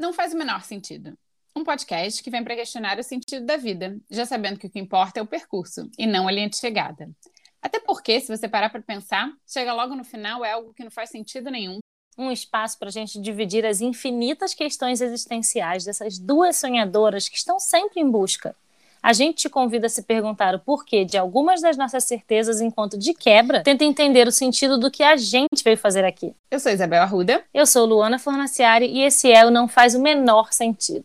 Não faz o menor sentido. Um podcast que vem para questionar o sentido da vida, já sabendo que o que importa é o percurso e não a linha de chegada. Até porque, se você parar para pensar, chega logo no final é algo que não faz sentido nenhum. Um espaço para a gente dividir as infinitas questões existenciais dessas duas sonhadoras que estão sempre em busca a gente te convida a se perguntar o porquê de algumas das nossas certezas enquanto de quebra, tenta entender o sentido do que a gente veio fazer aqui. Eu sou Isabel Arruda. Eu sou Luana Fornaciari e esse é o Não Faz o Menor Sentido.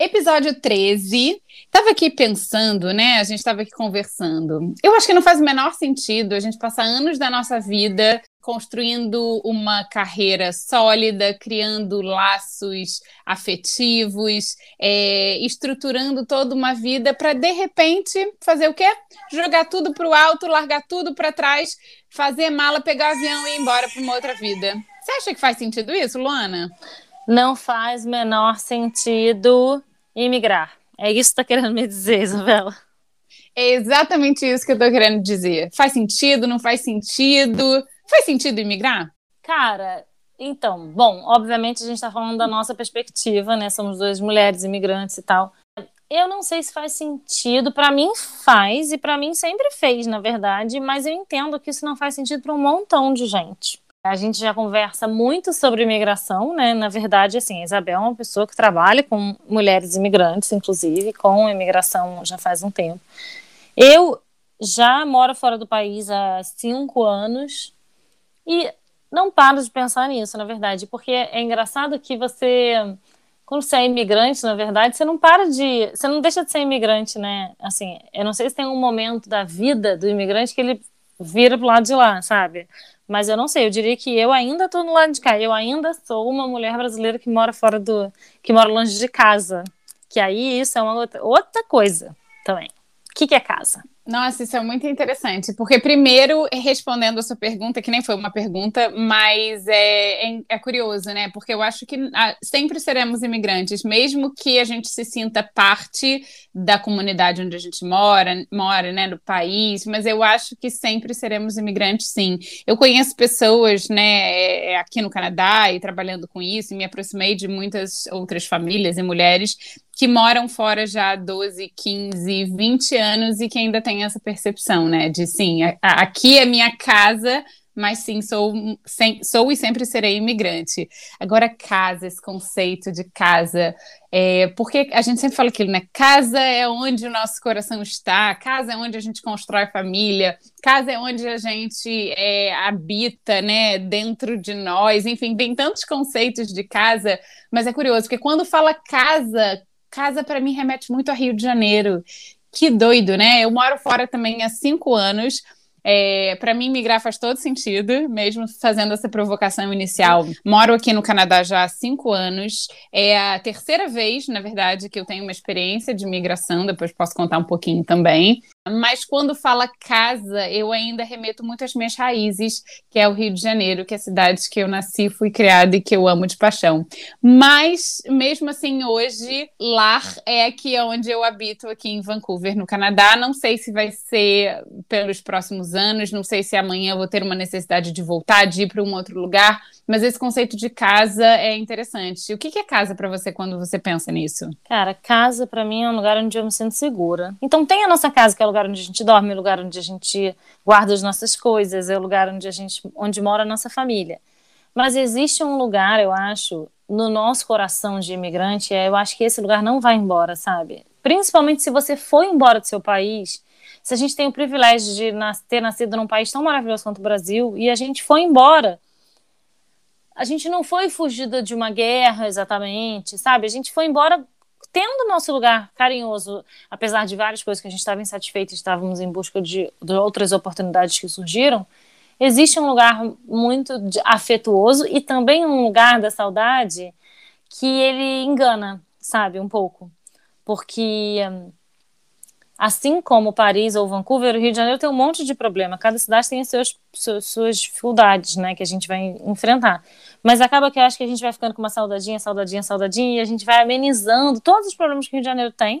Episódio 13. Tava aqui pensando, né? A gente estava aqui conversando. Eu acho que não faz o menor sentido a gente passar anos da nossa vida construindo uma carreira sólida, criando laços afetivos, é, estruturando toda uma vida para de repente fazer o quê? Jogar tudo para o alto, largar tudo para trás, fazer mala, pegar o avião e ir embora para uma outra vida. Você acha que faz sentido isso, Luana? Não faz menor sentido imigrar. É isso que tá querendo me dizer, Isabela? É exatamente isso que eu tô querendo dizer. Faz sentido, não faz sentido? Faz sentido imigrar? Cara, então, bom, obviamente a gente tá falando da nossa perspectiva, né? Somos duas mulheres imigrantes e tal. Eu não sei se faz sentido, para mim faz e para mim sempre fez, na verdade, mas eu entendo que isso não faz sentido para um montão de gente. A gente já conversa muito sobre imigração, né? Na verdade, assim, a Isabel é uma pessoa que trabalha com mulheres imigrantes, inclusive, com imigração já faz um tempo. Eu já moro fora do país há cinco anos e não paro de pensar nisso, na verdade, porque é engraçado que você, quando você é imigrante, na verdade, você não para de, você não deixa de ser imigrante, né? Assim, eu não sei se tem um momento da vida do imigrante que ele vira pro lado de lá, sabe? Mas eu não sei, eu diria que eu ainda estou no lado de cá. Eu ainda sou uma mulher brasileira que mora fora do. que mora longe de casa. Que aí isso é uma outra, outra coisa também. O que, que é casa? Nossa, isso é muito interessante, porque primeiro, respondendo a sua pergunta, que nem foi uma pergunta, mas é, é, é curioso, né? Porque eu acho que ah, sempre seremos imigrantes, mesmo que a gente se sinta parte da comunidade onde a gente mora, mora, né, do país, mas eu acho que sempre seremos imigrantes, sim. Eu conheço pessoas, né, é, é, aqui no Canadá e trabalhando com isso, e me aproximei de muitas outras famílias e mulheres que moram fora já há 12, 15, 20 anos e que ainda têm essa percepção, né? De sim, aqui é minha casa, mas sim, sou, sem, sou e sempre serei imigrante. Agora, casa, esse conceito de casa, é, porque a gente sempre fala aquilo, né? Casa é onde o nosso coração está, casa é onde a gente constrói família, casa é onde a gente é, habita, né? Dentro de nós, enfim, tem tantos conceitos de casa, mas é curioso, porque quando fala casa, casa para mim remete muito a Rio de Janeiro. Que doido, né? Eu moro fora também há cinco anos. É, para mim, migrar faz todo sentido, mesmo fazendo essa provocação inicial. Moro aqui no Canadá já há cinco anos. É a terceira vez, na verdade, que eu tenho uma experiência de migração, depois posso contar um pouquinho também. Mas quando fala casa, eu ainda remeto muito às minhas raízes, que é o Rio de Janeiro, que é a cidade que eu nasci, fui criada e que eu amo de paixão. Mas, mesmo assim, hoje, lar é aqui onde eu habito, aqui em Vancouver, no Canadá. Não sei se vai ser pelos próximos anos, não sei se amanhã eu vou ter uma necessidade de voltar, de ir para um outro lugar, mas esse conceito de casa é interessante. O que é casa para você quando você pensa nisso? Cara, casa para mim é um lugar onde eu me sinto segura. Então tem a nossa casa, que é o lugar onde a gente dorme, o lugar onde a gente guarda as nossas coisas, é o lugar onde a gente onde mora a nossa família. Mas existe um lugar, eu acho, no nosso coração de imigrante, é, eu acho que esse lugar não vai embora, sabe? Principalmente se você foi embora do seu país, se a gente tem o privilégio de nas, ter nascido num país tão maravilhoso quanto o Brasil e a gente foi embora. A gente não foi fugida de uma guerra exatamente, sabe? A gente foi embora tendo nosso lugar carinhoso, apesar de várias coisas que a gente estava insatisfeito, estávamos em busca de, de outras oportunidades que surgiram. existe um lugar muito afetuoso e também um lugar da saudade que ele engana, sabe, um pouco. Porque hum, assim como Paris ou Vancouver, o Rio de Janeiro tem um monte de problema. Cada cidade tem as seus, suas, suas dificuldades, né, que a gente vai enfrentar. Mas acaba que eu acho que a gente vai ficando com uma saudadinha, saudadinha, saudadinha, e a gente vai amenizando todos os problemas que o Rio de Janeiro tem,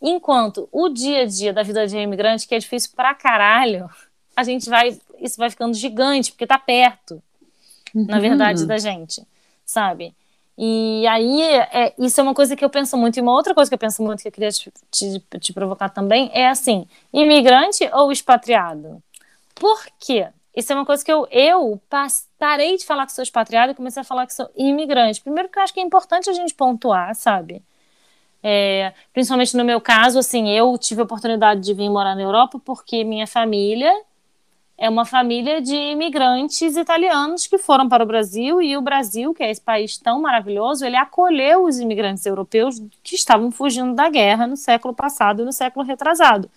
enquanto o dia a dia da vida de imigrante, que é difícil pra caralho, a gente vai, isso vai ficando gigante, porque tá perto, uhum. na verdade, da gente, sabe? E aí, é, isso é uma coisa que eu penso muito. E uma outra coisa que eu penso muito, que eu queria te, te, te provocar também, é assim: imigrante ou expatriado? Por quê? Isso é uma coisa que eu, eu parei de falar que sou expatriado e comecei a falar que sou imigrante. Primeiro, que eu acho que é importante a gente pontuar, sabe? É, principalmente no meu caso, assim, eu tive a oportunidade de vir morar na Europa porque minha família é uma família de imigrantes italianos que foram para o Brasil e o Brasil, que é esse país tão maravilhoso, ele acolheu os imigrantes europeus que estavam fugindo da guerra no século passado e no século retrasado.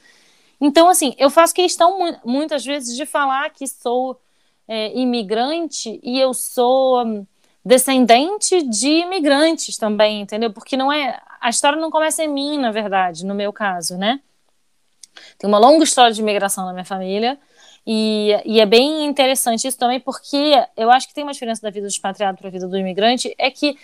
Então, assim, eu faço questão muitas vezes de falar que sou é, imigrante e eu sou hum, descendente de imigrantes também, entendeu? Porque não é a história não começa em mim, na verdade, no meu caso, né? Tem uma longa história de imigração na minha família e, e, é bem interessante isso também, porque eu acho que tem uma diferença da vida do expatriado para a vida do imigrante, é que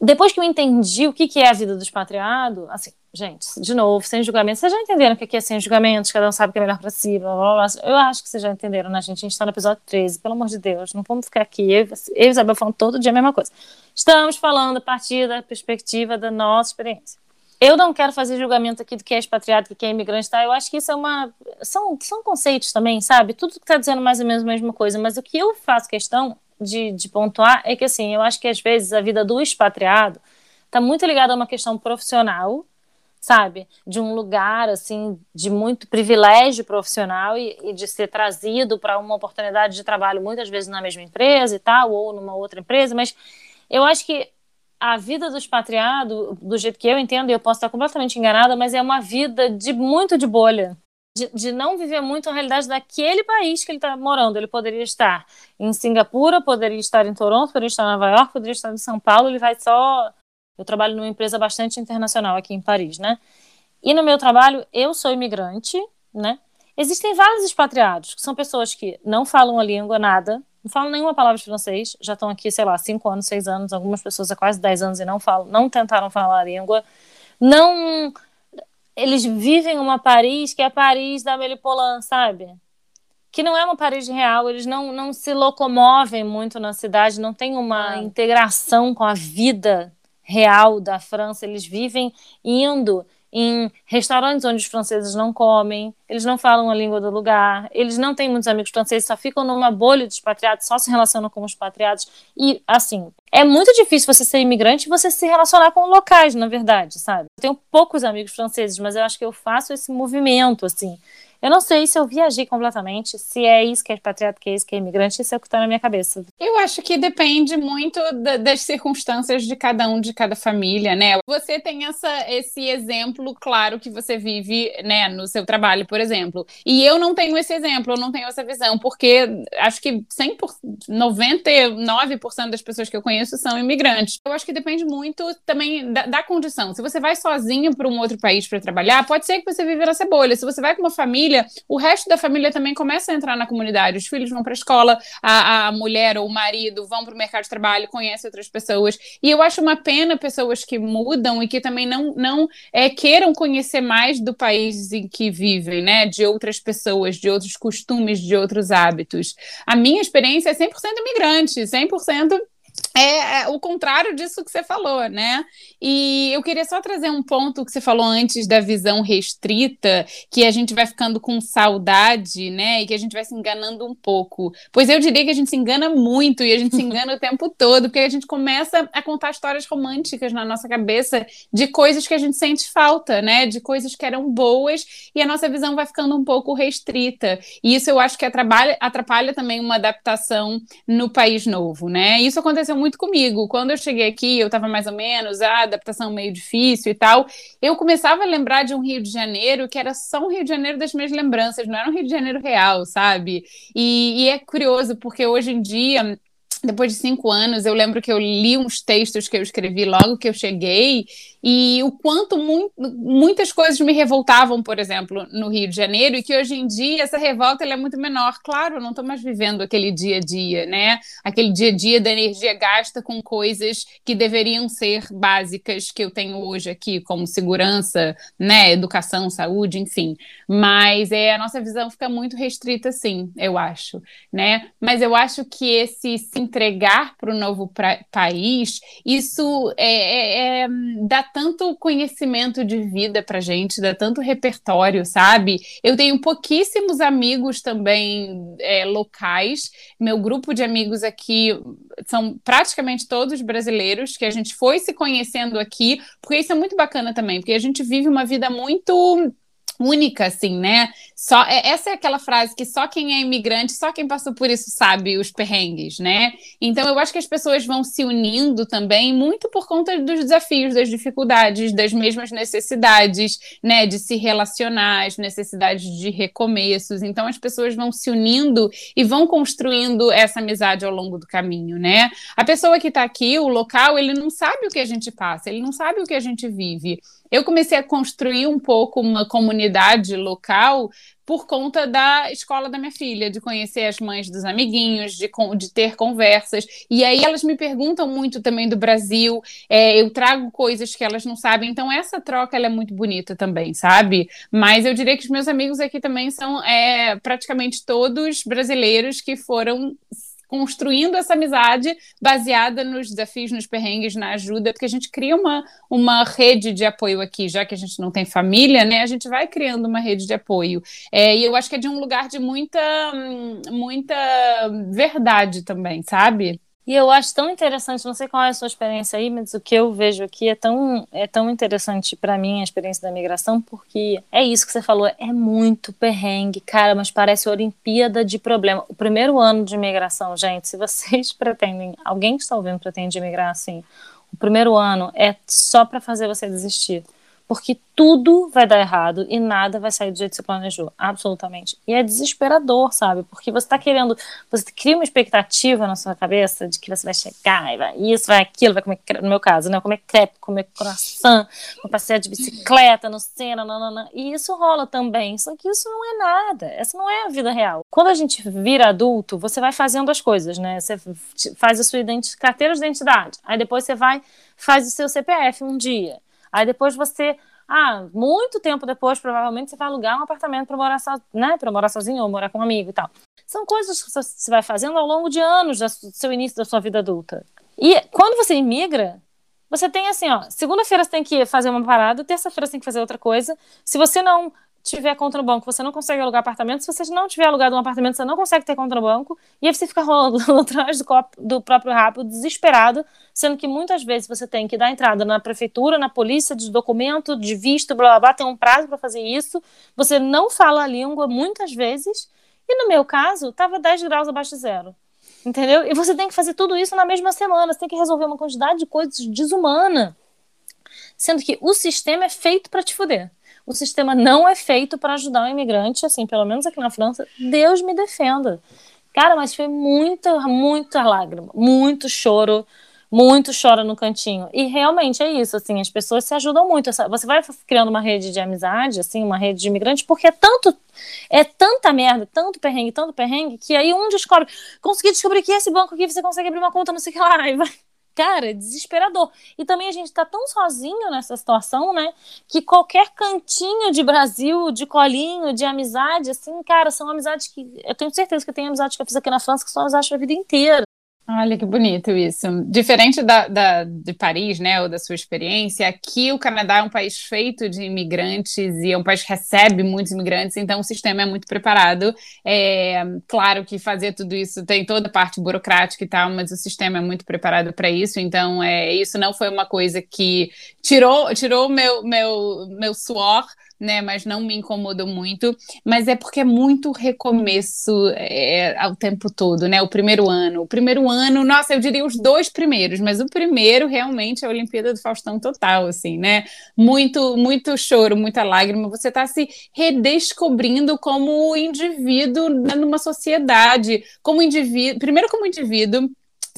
depois que eu entendi o que, que é a vida do expatriado, assim, gente, de novo, sem julgamento, vocês já entenderam o que é sem julgamentos, cada um sabe o que é melhor para si, blá, blá, blá. eu acho que vocês já entenderam, né, gente? A gente está no episódio 13, pelo amor de Deus, não vamos ficar aqui, eu, eu e Isabel falando todo dia a mesma coisa. Estamos falando a partir da perspectiva da nossa experiência. Eu não quero fazer julgamento aqui do que é expatriado, do que é imigrante, tá? Eu acho que isso é uma. São, são conceitos também, sabe? Tudo que está dizendo mais ou menos a mesma coisa. Mas o que eu faço questão de, de pontuar é que, assim, eu acho que às vezes a vida do expatriado está muito ligada a uma questão profissional, sabe? De um lugar, assim, de muito privilégio profissional e, e de ser trazido para uma oportunidade de trabalho, muitas vezes na mesma empresa e tal, ou numa outra empresa. Mas eu acho que a vida do expatriado, do jeito que eu entendo, e eu posso estar completamente enganada, mas é uma vida de muito de bolha. De, de não viver muito a realidade daquele país que ele está morando. Ele poderia estar em Singapura, poderia estar em Toronto, poderia estar em Nova York, poderia estar em São Paulo. Ele vai só. Eu trabalho numa empresa bastante internacional aqui em Paris, né? E no meu trabalho, eu sou imigrante, né? Existem vários expatriados, que são pessoas que não falam a língua, nada, não falam nenhuma palavra de francês, já estão aqui, sei lá, cinco anos, seis anos, algumas pessoas há quase dez anos e não falam, não tentaram falar a língua, não, eles vivem uma Paris que é a Paris da Amélie Poulain, sabe? Que não é uma Paris real, eles não, não se locomovem muito na cidade, não tem uma ah. integração com a vida real da França, eles vivem indo em restaurantes onde os franceses não comem, eles não falam a língua do lugar, eles não têm muitos amigos franceses, só ficam numa bolha de expatriados, só se relacionam com os expatriados. E, assim, é muito difícil você ser imigrante e você se relacionar com locais, na verdade, sabe? Eu tenho poucos amigos franceses, mas eu acho que eu faço esse movimento, assim. Eu não sei se eu viajei completamente, se é isso que é expatriado, que é isso que é imigrante, isso é o que está na minha cabeça. Eu acho que depende muito da, das circunstâncias de cada um, de cada família, né? Você tem essa, esse exemplo claro que você vive, né, no seu trabalho, por exemplo. E eu não tenho esse exemplo, eu não tenho essa visão, porque acho que 100%, 99% das pessoas que eu conheço são imigrantes. Eu acho que depende muito também da, da condição. Se você vai sozinho para um outro país para trabalhar, pode ser que você viva nessa bolha. Se você vai com uma família, família, o resto da família também começa a entrar na comunidade. Os filhos vão para a escola, a mulher ou o marido vão para o mercado de trabalho, conhecem outras pessoas. E eu acho uma pena pessoas que mudam e que também não, não é, queiram conhecer mais do país em que vivem, né? De outras pessoas, de outros costumes, de outros hábitos. A minha experiência é 100% imigrante, 100% é, é, o contrário disso que você falou, né? E eu queria só trazer um ponto que você falou antes da visão restrita, que a gente vai ficando com saudade, né? E que a gente vai se enganando um pouco. Pois eu diria que a gente se engana muito e a gente se engana o tempo todo, porque a gente começa a contar histórias românticas na nossa cabeça de coisas que a gente sente falta, né? De coisas que eram boas e a nossa visão vai ficando um pouco restrita. E isso eu acho que atrapalha, atrapalha também uma adaptação no país novo, né? Isso aconteceu muito muito comigo. Quando eu cheguei aqui, eu estava mais ou menos, a adaptação meio difícil e tal. Eu começava a lembrar de um Rio de Janeiro que era só um Rio de Janeiro das minhas lembranças, não era um Rio de Janeiro real, sabe? E, e é curioso, porque hoje em dia depois de cinco anos, eu lembro que eu li uns textos que eu escrevi logo que eu cheguei e o quanto mu muitas coisas me revoltavam, por exemplo, no Rio de Janeiro, e que hoje em dia essa revolta é muito menor. Claro, eu não estou mais vivendo aquele dia a dia, né? Aquele dia a dia da energia gasta com coisas que deveriam ser básicas que eu tenho hoje aqui, como segurança, né? Educação, saúde, enfim. Mas é, a nossa visão fica muito restrita, sim, eu acho, né? Mas eu acho que esse se entregar para o novo país, isso é, é, é dá tanto conhecimento de vida para gente, dá tanto repertório, sabe? Eu tenho pouquíssimos amigos também é, locais. Meu grupo de amigos aqui são praticamente todos brasileiros, que a gente foi se conhecendo aqui, porque isso é muito bacana também, porque a gente vive uma vida muito única, assim, né? Só, é, essa é aquela frase que só quem é imigrante, só quem passou por isso sabe os perrengues, né? Então eu acho que as pessoas vão se unindo também muito por conta dos desafios, das dificuldades, das mesmas necessidades, né? De se relacionar, as necessidades de recomeços. Então as pessoas vão se unindo e vão construindo essa amizade ao longo do caminho, né? A pessoa que está aqui, o local, ele não sabe o que a gente passa, ele não sabe o que a gente vive. Eu comecei a construir um pouco uma comunidade local por conta da escola da minha filha, de conhecer as mães dos amiguinhos, de, de ter conversas. E aí elas me perguntam muito também do Brasil, é, eu trago coisas que elas não sabem. Então, essa troca é muito bonita também, sabe? Mas eu diria que os meus amigos aqui também são é, praticamente todos brasileiros que foram construindo essa amizade baseada nos desafios, nos perrengues, na ajuda, porque a gente cria uma, uma rede de apoio aqui, já que a gente não tem família, né? A gente vai criando uma rede de apoio. É, e eu acho que é de um lugar de muita, muita verdade também, sabe? E eu acho tão interessante, não sei qual é a sua experiência aí, mas o que eu vejo aqui é tão, é tão interessante para mim a experiência da migração, porque é isso que você falou, é muito perrengue, cara, mas parece Olimpíada de problema. O primeiro ano de migração, gente, se vocês pretendem, alguém que está ouvindo pretende migrar assim, o primeiro ano é só para fazer você desistir porque tudo vai dar errado e nada vai sair do jeito que você planejou, absolutamente. E é desesperador, sabe? Porque você está querendo, você cria uma expectativa na sua cabeça de que você vai chegar e vai isso, vai aquilo, vai comer, no meu caso, né? Comer crepe, comer croissant, vou passear de bicicleta no Sena, nanana. e isso rola também, só que isso não é nada, essa não é a vida real. Quando a gente vira adulto, você vai fazendo as coisas, né? Você faz a sua carteira de identidade, aí depois você vai, faz o seu CPF um dia, Aí depois você, ah, muito tempo depois, provavelmente você vai alugar um apartamento para morar, so, né, para morar sozinho ou morar com um amigo e tal. São coisas que você vai fazendo ao longo de anos do seu início da sua vida adulta. E quando você imigra, você tem assim, ó, segunda-feira você tem que fazer uma parada, terça-feira você tem que fazer outra coisa. Se você não tiver conta no banco, você não consegue alugar apartamento. Se você não tiver alugado um apartamento, você não consegue ter conta no banco. E aí você fica rolando atrás do, copo, do próprio rabo, desesperado, sendo que muitas vezes você tem que dar entrada na prefeitura, na polícia, de documento, de visto, blá blá blá, tem um prazo para fazer isso. Você não fala a língua muitas vezes. E no meu caso, estava 10 graus abaixo de zero. Entendeu? E você tem que fazer tudo isso na mesma semana. Você tem que resolver uma quantidade de coisas desumana. Sendo que o sistema é feito para te fuder o sistema não é feito para ajudar o imigrante, assim, pelo menos aqui na França, Deus me defenda. Cara, mas foi muita, muita lágrima, muito choro, muito chora no cantinho. E realmente é isso, assim, as pessoas se ajudam muito. Você vai criando uma rede de amizade, assim, uma rede de imigrantes, porque é tanto, é tanta merda, tanto perrengue, tanto perrengue, que aí um descobre, consegui descobrir que esse banco aqui você consegue abrir uma conta, não sei o que lá, e vai cara, é desesperador. E também a gente tá tão sozinho nessa situação, né? Que qualquer cantinho de Brasil, de colinho, de amizade, assim, cara, são amizades que. Eu tenho certeza que tem amizade que eu fiz aqui na França que são amizades a vida inteira. Olha que bonito isso. Diferente da, da, de Paris, né, ou da sua experiência, aqui o Canadá é um país feito de imigrantes e é um país que recebe muitos imigrantes, então o sistema é muito preparado. É, claro que fazer tudo isso tem toda a parte burocrática e tal, mas o sistema é muito preparado para isso, então é, isso não foi uma coisa que tirou tirou meu, meu, meu suor né? Mas não me incomodou muito. Mas é porque é muito recomeço é, ao tempo todo, né? O primeiro ano. O primeiro ano, nossa, eu diria os dois primeiros, mas o primeiro realmente é a Olimpíada do Faustão total, assim, né? Muito, muito choro, muita lágrima. Você está se redescobrindo como indivíduo numa sociedade, como indivíduo, primeiro como indivíduo,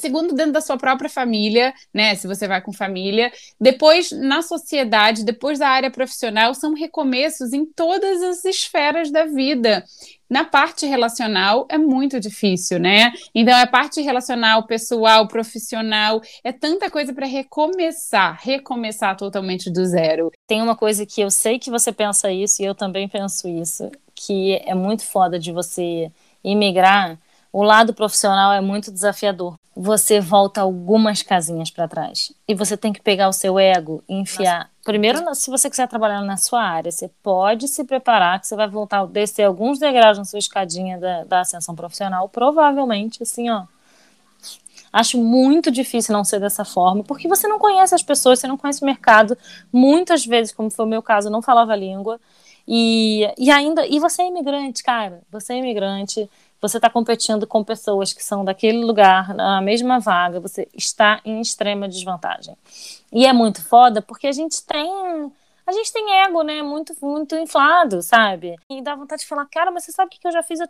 segundo dentro da sua própria família, né, se você vai com família, depois na sociedade, depois da área profissional, são recomeços em todas as esferas da vida. Na parte relacional é muito difícil, né? Então, a parte relacional, pessoal, profissional, é tanta coisa para recomeçar, recomeçar totalmente do zero. Tem uma coisa que eu sei que você pensa isso e eu também penso isso, que é muito foda de você imigrar o lado profissional é muito desafiador. Você volta algumas casinhas para trás. E você tem que pegar o seu ego e enfiar. Nossa. Primeiro, se você quiser trabalhar na sua área, você pode se preparar que você vai voltar, descer alguns degraus na sua escadinha da, da ascensão profissional. Provavelmente, assim, ó. Acho muito difícil não ser dessa forma, porque você não conhece as pessoas, você não conhece o mercado. Muitas vezes, como foi o meu caso, eu não falava a língua. E, e ainda. E você é imigrante, cara. Você é imigrante você está competindo com pessoas que são daquele lugar, na mesma vaga, você está em extrema desvantagem. E é muito foda porque a gente tem. A gente tem ego, né? Muito, muito inflado, sabe? E dá vontade de falar, cara, mas você sabe o que eu já fiz? Eu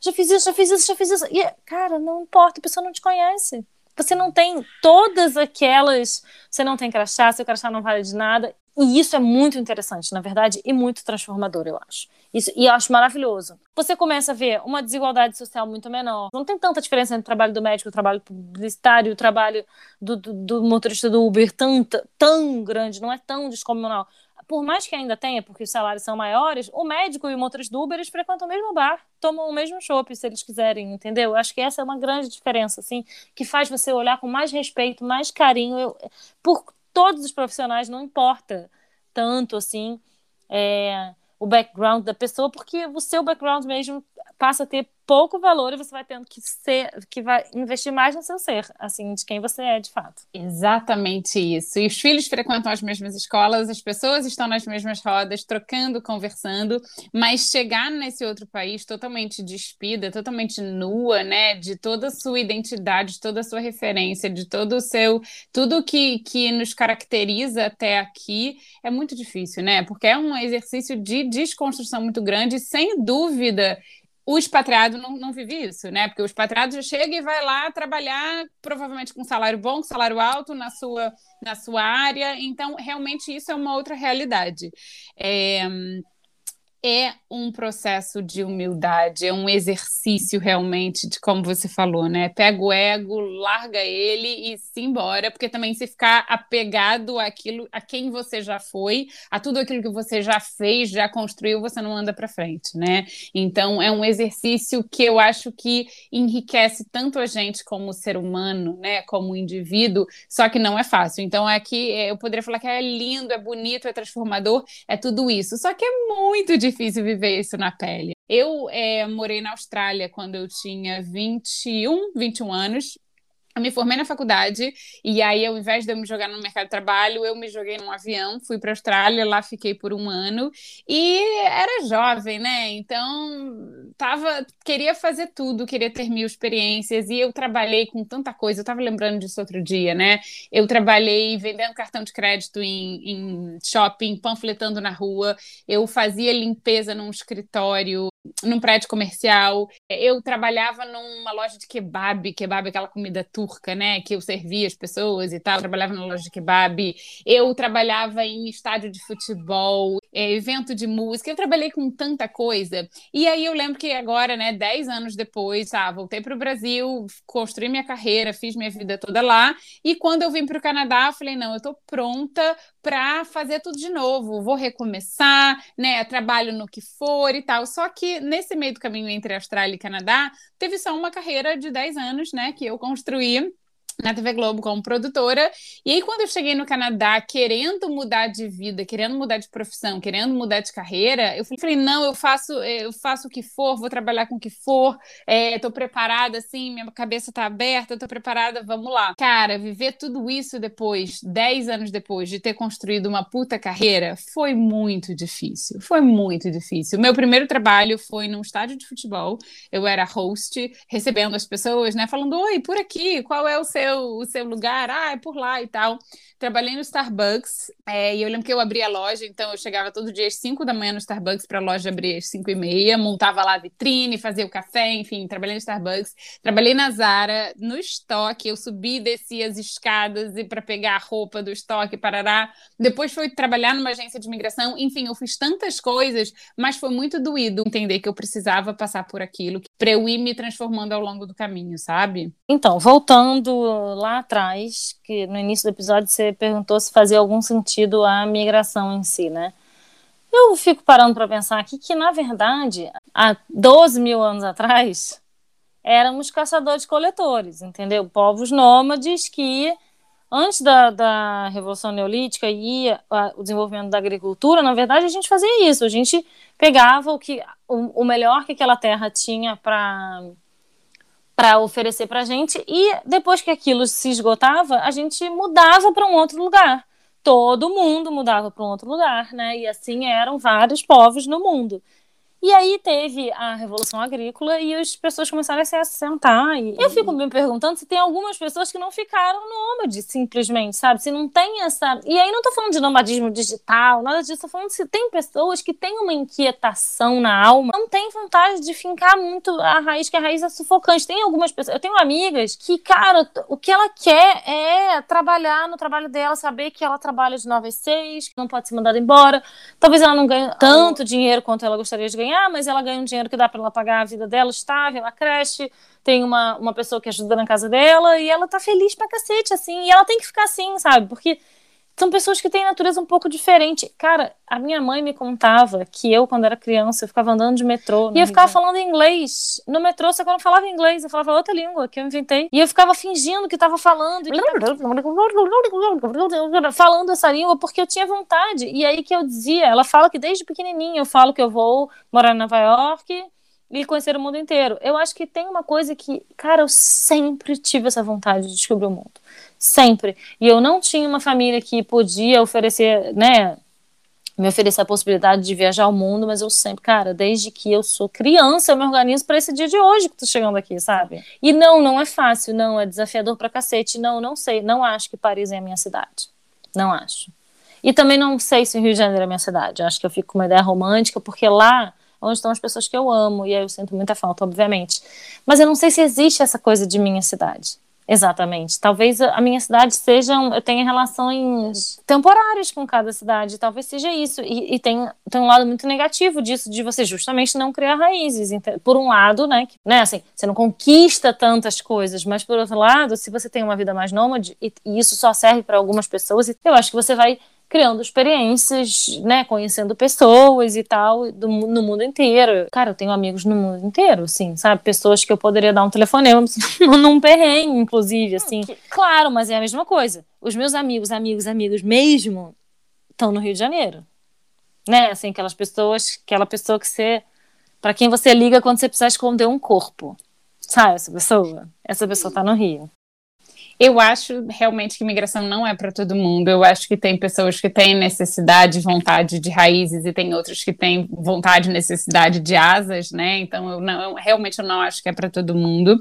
já fiz isso, já fiz isso, já fiz isso. E, cara, não importa, a pessoa não te conhece. Você não tem todas aquelas. Você não tem crachá, seu crachá não vale de nada. E isso é muito interessante, na verdade, e muito transformador, eu acho. Isso, e eu acho maravilhoso. Você começa a ver uma desigualdade social muito menor. Não tem tanta diferença entre o trabalho do médico, o trabalho publicitário, o trabalho do, do, do motorista do Uber tão, tão grande, não é tão descomunal. Por mais que ainda tenha, porque os salários são maiores, o médico e o motorista do Uber, eles frequentam o mesmo bar, tomam o mesmo chopp, se eles quiserem, entendeu? Eu acho que essa é uma grande diferença, assim, que faz você olhar com mais respeito, mais carinho, eu, por todos os profissionais, não importa tanto assim é, o background da pessoa, porque o seu background mesmo passa a ter pouco valor e você vai tendo que ser, que vai investir mais no seu ser, assim, de quem você é de fato. Exatamente isso. E os filhos frequentam as mesmas escolas, as pessoas estão nas mesmas rodas, trocando, conversando, mas chegar nesse outro país totalmente despida, totalmente nua, né, de toda a sua identidade, de toda a sua referência, de todo o seu, tudo que, que nos caracteriza até aqui, é muito difícil, né? Porque é um exercício de desconstrução muito grande, sem dúvida o expatriado não, não vive isso, né? Porque o expatriado já chega e vai lá trabalhar, provavelmente com salário bom, salário alto na sua, na sua área. Então, realmente, isso é uma outra realidade. É, é um processo de humildade, é um exercício realmente de como você falou, né? Pega o ego, larga ele e se embora, porque também se ficar apegado àquilo, a quem você já foi, a tudo aquilo que você já fez, já construiu, você não anda para frente, né? Então é um exercício que eu acho que enriquece tanto a gente como ser humano, né? Como indivíduo, só que não é fácil. Então aqui é, eu poderia falar que é lindo, é bonito, é transformador, é tudo isso. Só que é muito difícil difícil viver isso na pele. Eu é, morei na Austrália quando eu tinha 21, 21 anos. Eu me formei na faculdade e aí, ao invés de eu me jogar no mercado de trabalho, eu me joguei num avião, fui para a Austrália, lá fiquei por um ano e era jovem, né? Então, tava, queria fazer tudo, queria ter mil experiências e eu trabalhei com tanta coisa. Eu estava lembrando disso outro dia, né? Eu trabalhei vendendo cartão de crédito em, em shopping, panfletando na rua, eu fazia limpeza num escritório num prédio comercial. Eu trabalhava numa loja de kebab, kebab é aquela comida turca, né, que eu servia as pessoas e tal. Eu trabalhava na loja de kebab. Eu trabalhava em estádio de futebol, é, evento de música. Eu trabalhei com tanta coisa. E aí eu lembro que agora, né, dez anos depois, ah, voltei para o Brasil, construí minha carreira, fiz minha vida toda lá. E quando eu vim para o Canadá, eu falei, não, eu estou pronta para fazer tudo de novo. Vou recomeçar, né, trabalho no que for e tal. Só que nesse meio do caminho entre Austrália e Canadá, teve só uma carreira de 10 anos, né, que eu construí na TV Globo como produtora. E aí, quando eu cheguei no Canadá querendo mudar de vida, querendo mudar de profissão, querendo mudar de carreira, eu falei, não, eu faço, eu faço o que for, vou trabalhar com o que for, estou é, preparada, assim, minha cabeça está aberta, estou preparada, vamos lá. Cara, viver tudo isso depois, 10 anos depois de ter construído uma puta carreira, foi muito difícil. Foi muito difícil. Meu primeiro trabalho foi num estádio de futebol. Eu era host, recebendo as pessoas, né, falando: "Oi, por aqui, qual é o seu o seu lugar? Ah, é por lá e tal". Trabalhei no Starbucks, é, e eu lembro que eu abria a loja, então eu chegava todo dia às 5 da manhã no Starbucks para a loja abrir às 5 e meia, montava lá a vitrine, fazia o café, enfim, trabalhei no Starbucks. Trabalhei na Zara, no estoque, eu subi e descia as escadas e para pegar a roupa do estoque, parará. Depois fui trabalhar numa agência de imigração, enfim, eu fiz tantas coisas, mas foi muito doído entender que eu precisava passar por aquilo para eu ir me transformando ao longo do caminho, sabe? Então, voltando lá atrás, que no início do episódio você perguntou se fazia algum sentido a migração em si, né? Eu fico parando para pensar aqui que, na verdade, há 12 mil anos atrás, éramos caçadores-coletores, entendeu? Povos nômades que, antes da, da Revolução Neolítica e a, o desenvolvimento da agricultura, na verdade, a gente fazia isso. A gente pegava o, que, o, o melhor que aquela terra tinha para para oferecer para a gente e depois que aquilo se esgotava, a gente mudava para um outro lugar. Todo mundo mudava para um outro lugar, né? E assim eram vários povos no mundo. E aí teve a Revolução Agrícola e as pessoas começaram a se assentar. E eu fico me perguntando se tem algumas pessoas que não ficaram nômades, simplesmente, sabe? Se não tem essa. E aí não tô falando de nomadismo digital, nada disso. Tô falando se tem pessoas que têm uma inquietação na alma, não tem vontade de fincar muito a raiz, que a raiz é sufocante. Tem algumas pessoas. Eu tenho amigas que, cara, o que ela quer é trabalhar no trabalho dela, saber que ela trabalha de 9 às 6, que não pode ser mandada embora. Talvez ela não ganhe tanto dinheiro quanto ela gostaria de ganhar ganhar, mas ela ganha um dinheiro que dá para ela pagar a vida dela estável, ela creche, tem uma, uma pessoa que ajuda na casa dela e ela tá feliz pra cacete, assim, e ela tem que ficar assim, sabe? Porque são pessoas que têm natureza um pouco diferente. Cara, a minha mãe me contava que eu, quando era criança, eu ficava andando de metrô. E eu ficava falando inglês. No metrô, só que eu não falava inglês, eu falava outra língua que eu inventei. E eu ficava fingindo que tava falando. falando essa língua porque eu tinha vontade. E aí que eu dizia, ela fala que desde pequenininha eu falo que eu vou morar em Nova York e conhecer o mundo inteiro. Eu acho que tem uma coisa que, cara, eu sempre tive essa vontade de descobrir o mundo sempre. E eu não tinha uma família que podia oferecer, né, me oferecer a possibilidade de viajar ao mundo, mas eu sempre, cara, desde que eu sou criança, eu me organizo para esse dia de hoje que tô chegando aqui, sabe? E não, não é fácil, não, é desafiador pra cacete. Não, não sei, não acho que Paris é a minha cidade. Não acho. E também não sei se o Rio de Janeiro é a minha cidade. Acho que eu fico com uma ideia romântica, porque lá onde estão as pessoas que eu amo, e aí eu sinto muita falta, obviamente. Mas eu não sei se existe essa coisa de minha cidade. Exatamente. Talvez a minha cidade seja. Eu tenha relações temporárias com cada cidade. Talvez seja isso. E, e tem, tem um lado muito negativo disso, de você justamente não criar raízes. Por um lado, né? Que, né assim, você não conquista tantas coisas, mas por outro lado, se você tem uma vida mais nômade, e, e isso só serve para algumas pessoas, eu acho que você vai criando experiências, né, conhecendo pessoas e tal do, no mundo inteiro. Cara, eu tenho amigos no mundo inteiro, assim, sabe? Pessoas que eu poderia dar um telefonema num perrengue, inclusive, assim. Claro, mas é a mesma coisa. Os meus amigos, amigos, amigos mesmo estão no Rio de Janeiro. Né? Assim, aquelas pessoas, aquela pessoa que você para quem você liga quando você precisa esconder um corpo. Sabe essa pessoa? Essa pessoa tá no Rio. Eu acho realmente que imigração não é para todo mundo. Eu acho que tem pessoas que têm necessidade, vontade de raízes e tem outros que têm vontade necessidade de asas, né? Então eu, não, eu realmente eu não acho que é para todo mundo.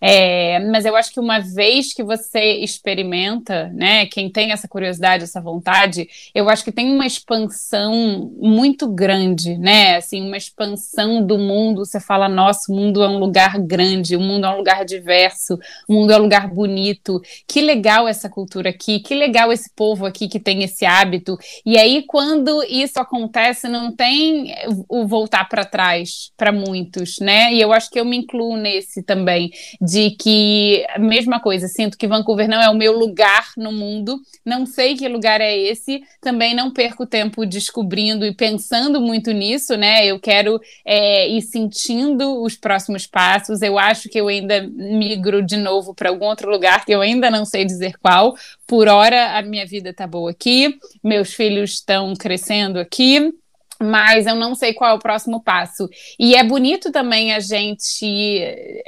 É, mas eu acho que uma vez que você experimenta, né? Quem tem essa curiosidade, essa vontade, eu acho que tem uma expansão muito grande, né? Assim, uma expansão do mundo. Você fala, nossa, o mundo é um lugar grande, o mundo é um lugar diverso, o mundo é um lugar bonito que legal essa cultura aqui, que legal esse povo aqui que tem esse hábito. E aí, quando isso acontece, não tem o voltar para trás para muitos, né? E eu acho que eu me incluo nesse também, de que, mesma coisa, sinto que Vancouver não é o meu lugar no mundo, não sei que lugar é esse, também não perco tempo descobrindo e pensando muito nisso, né? Eu quero é, ir sentindo os próximos passos. Eu acho que eu ainda migro de novo para algum outro lugar que eu ainda não sei dizer qual. Por hora, a minha vida tá boa aqui, meus filhos estão crescendo aqui, mas eu não sei qual é o próximo passo. E é bonito também a gente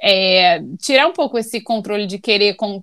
é, tirar um pouco esse controle de querer com,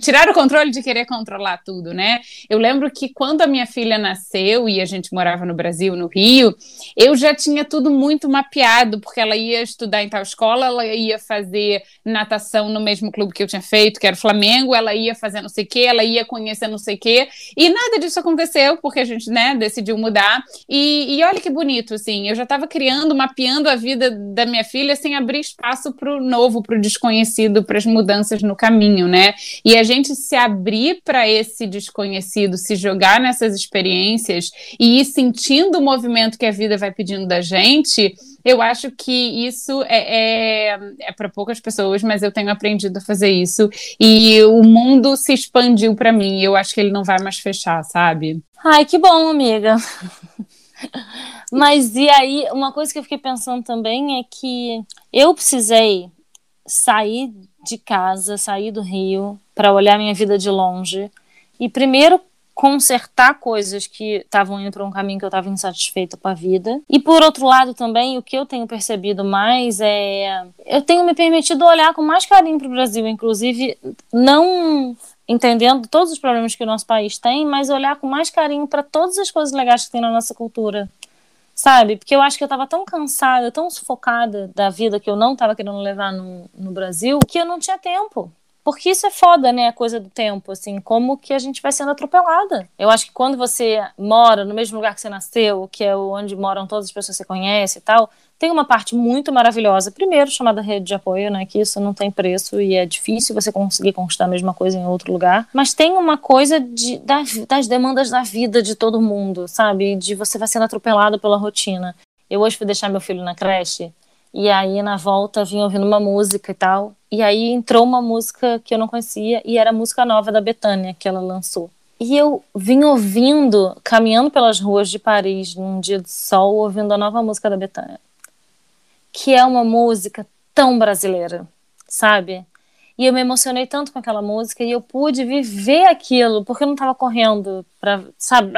tirar o controle de querer controlar tudo, né? Eu lembro que quando a minha filha nasceu e a gente morava no Brasil, no Rio, eu já tinha tudo muito mapeado, porque ela ia estudar em tal escola, ela ia fazer natação no mesmo clube que eu tinha feito, que era o Flamengo, ela ia fazer não sei o quê, ela ia conhecer não sei o quê, e nada disso aconteceu, porque a gente, né, decidiu mudar. E, e olha que bonito, assim, eu já estava criando, mapeando a vida da minha filha sem abrir espaço para o novo, para o desconhecido, para as mudanças no caminho, né? E a gente se abrir para esse desconhecido, se jogar nessas experiências e ir sentindo o movimento que a vida vai pedindo da gente, eu acho que isso é, é, é para poucas pessoas, mas eu tenho aprendido a fazer isso. E o mundo se expandiu para mim. Eu acho que ele não vai mais fechar, sabe? Ai, que bom, amiga. Mas e aí, uma coisa que eu fiquei pensando também é que eu precisei sair de casa, sair do Rio para olhar minha vida de longe e primeiro consertar coisas que estavam indo para um caminho que eu estava insatisfeita com a vida. E por outro lado também, o que eu tenho percebido mais é eu tenho me permitido olhar com mais carinho para o Brasil, inclusive não entendendo todos os problemas que o nosso país tem, mas olhar com mais carinho para todas as coisas legais que tem na nossa cultura sabe? Porque eu acho que eu tava tão cansada, tão sufocada da vida que eu não tava querendo levar no, no Brasil, que eu não tinha tempo. Porque isso é foda, né? A coisa do tempo, assim, como que a gente vai sendo atropelada. Eu acho que quando você mora no mesmo lugar que você nasceu, que é onde moram todas as pessoas que você conhece e tal, tem uma parte muito maravilhosa, primeiro chamada rede de apoio, né, que isso não tem preço e é difícil você conseguir conquistar a mesma coisa em outro lugar, mas tem uma coisa de, das, das demandas da vida de todo mundo, sabe, de você vai sendo atropelado pela rotina. Eu hoje fui deixar meu filho na creche e aí na volta vim ouvindo uma música e tal, e aí entrou uma música que eu não conhecia e era a música nova da Betânia que ela lançou. E eu vim ouvindo, caminhando pelas ruas de Paris num dia de sol, ouvindo a nova música da Betânia que é uma música tão brasileira, sabe? E eu me emocionei tanto com aquela música e eu pude viver aquilo, porque eu não estava correndo para, sabe,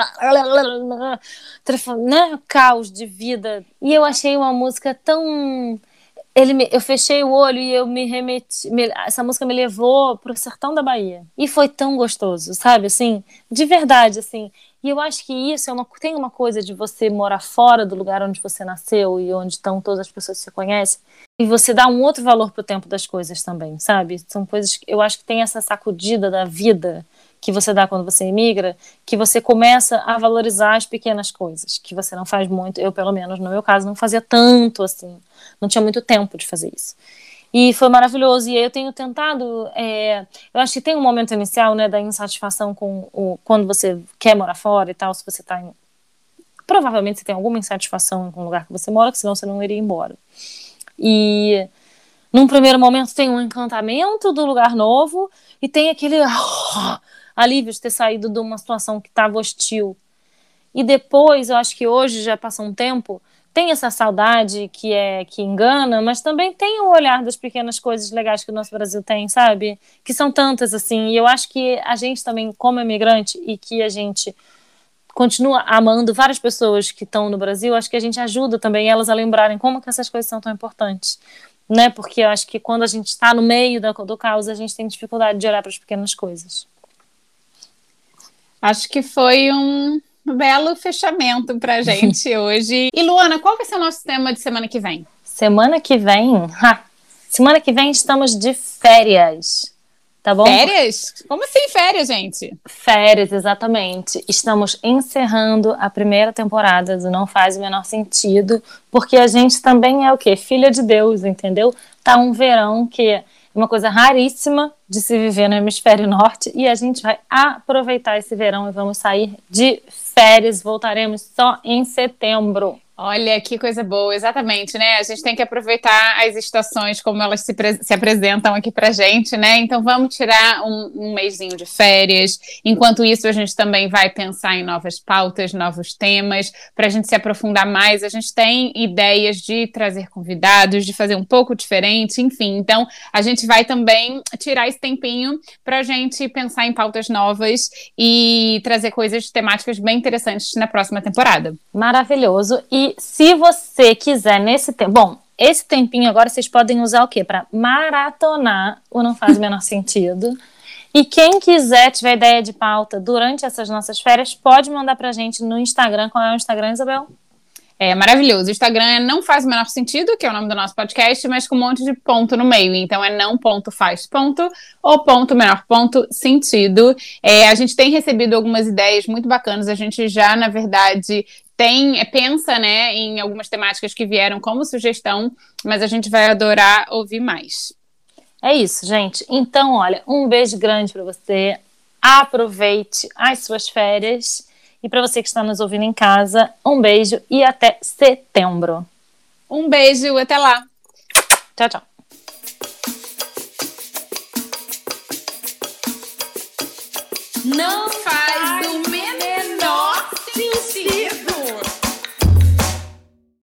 né, caos de vida. E eu achei uma música tão ele me, eu fechei o olho e eu me remeti. Me, essa música me levou para o sertão da Bahia. E foi tão gostoso, sabe? Assim, de verdade, assim. E eu acho que isso é uma, tem uma coisa de você morar fora do lugar onde você nasceu e onde estão todas as pessoas que você conhece, e você dá um outro valor pro tempo das coisas também, sabe? São coisas que eu acho que tem essa sacudida da vida que você dá quando você emigra, que você começa a valorizar as pequenas coisas, que você não faz muito, eu pelo menos no meu caso não fazia tanto assim, não tinha muito tempo de fazer isso. E foi maravilhoso. E eu tenho tentado. É, eu acho que tem um momento inicial, né, da insatisfação com o, quando você quer morar fora e tal, se você está em. Provavelmente você tem alguma insatisfação com o lugar que você mora, que senão você não iria embora. E num primeiro momento tem um encantamento do lugar novo e tem aquele oh, alívio de ter saído de uma situação que estava hostil. E depois, eu acho que hoje já passou um tempo, tem essa saudade que é que engana, mas também tem o olhar das pequenas coisas legais que o nosso Brasil tem, sabe? Que são tantas assim. E eu acho que a gente também, como imigrante, e que a gente continua amando várias pessoas que estão no Brasil, acho que a gente ajuda também elas a lembrarem como que essas coisas são tão importantes. Né? Porque eu acho que quando a gente está no meio do, do caos, a gente tem dificuldade de olhar para as pequenas coisas. Acho que foi um belo fechamento pra gente hoje. E Luana, qual vai ser o nosso tema de semana que vem? Semana que vem? Ha. Semana que vem estamos de férias. Tá bom? Férias? Como assim férias, gente? Férias, exatamente. Estamos encerrando a primeira temporada do Não Faz o Menor Sentido, porque a gente também é o quê? Filha de Deus, entendeu? Tá um verão que uma coisa raríssima de se viver no hemisfério norte e a gente vai aproveitar esse verão e vamos sair de férias. Voltaremos só em setembro. Olha que coisa boa, exatamente, né? A gente tem que aproveitar as estações como elas se, se apresentam aqui pra gente, né? Então vamos tirar um, um mêsinho de férias. Enquanto isso, a gente também vai pensar em novas pautas, novos temas, para a gente se aprofundar mais. A gente tem ideias de trazer convidados, de fazer um pouco diferente, enfim. Então, a gente vai também tirar esse tempinho para a gente pensar em pautas novas e trazer coisas temáticas bem interessantes na próxima temporada. Maravilhoso. E se você quiser nesse tempo. Bom, esse tempinho agora vocês podem usar o quê? Para maratonar o Não Faz o Menor Sentido. E quem quiser, tiver ideia de pauta durante essas nossas férias, pode mandar pra gente no Instagram. Qual é o Instagram, Isabel? É maravilhoso. O Instagram é Não Faz o Menor Sentido, que é o nome do nosso podcast, mas com um monte de ponto no meio. Então é não ponto faz ponto ou ponto menor ponto sentido. É, a gente tem recebido algumas ideias muito bacanas. A gente já, na verdade, tem, é, pensa né, em algumas temáticas que vieram como sugestão, mas a gente vai adorar ouvir mais. É isso, gente. Então, olha, um beijo grande para você. Aproveite as suas férias. E para você que está nos ouvindo em casa, um beijo e até setembro. Um beijo, até lá. Tchau, tchau. Não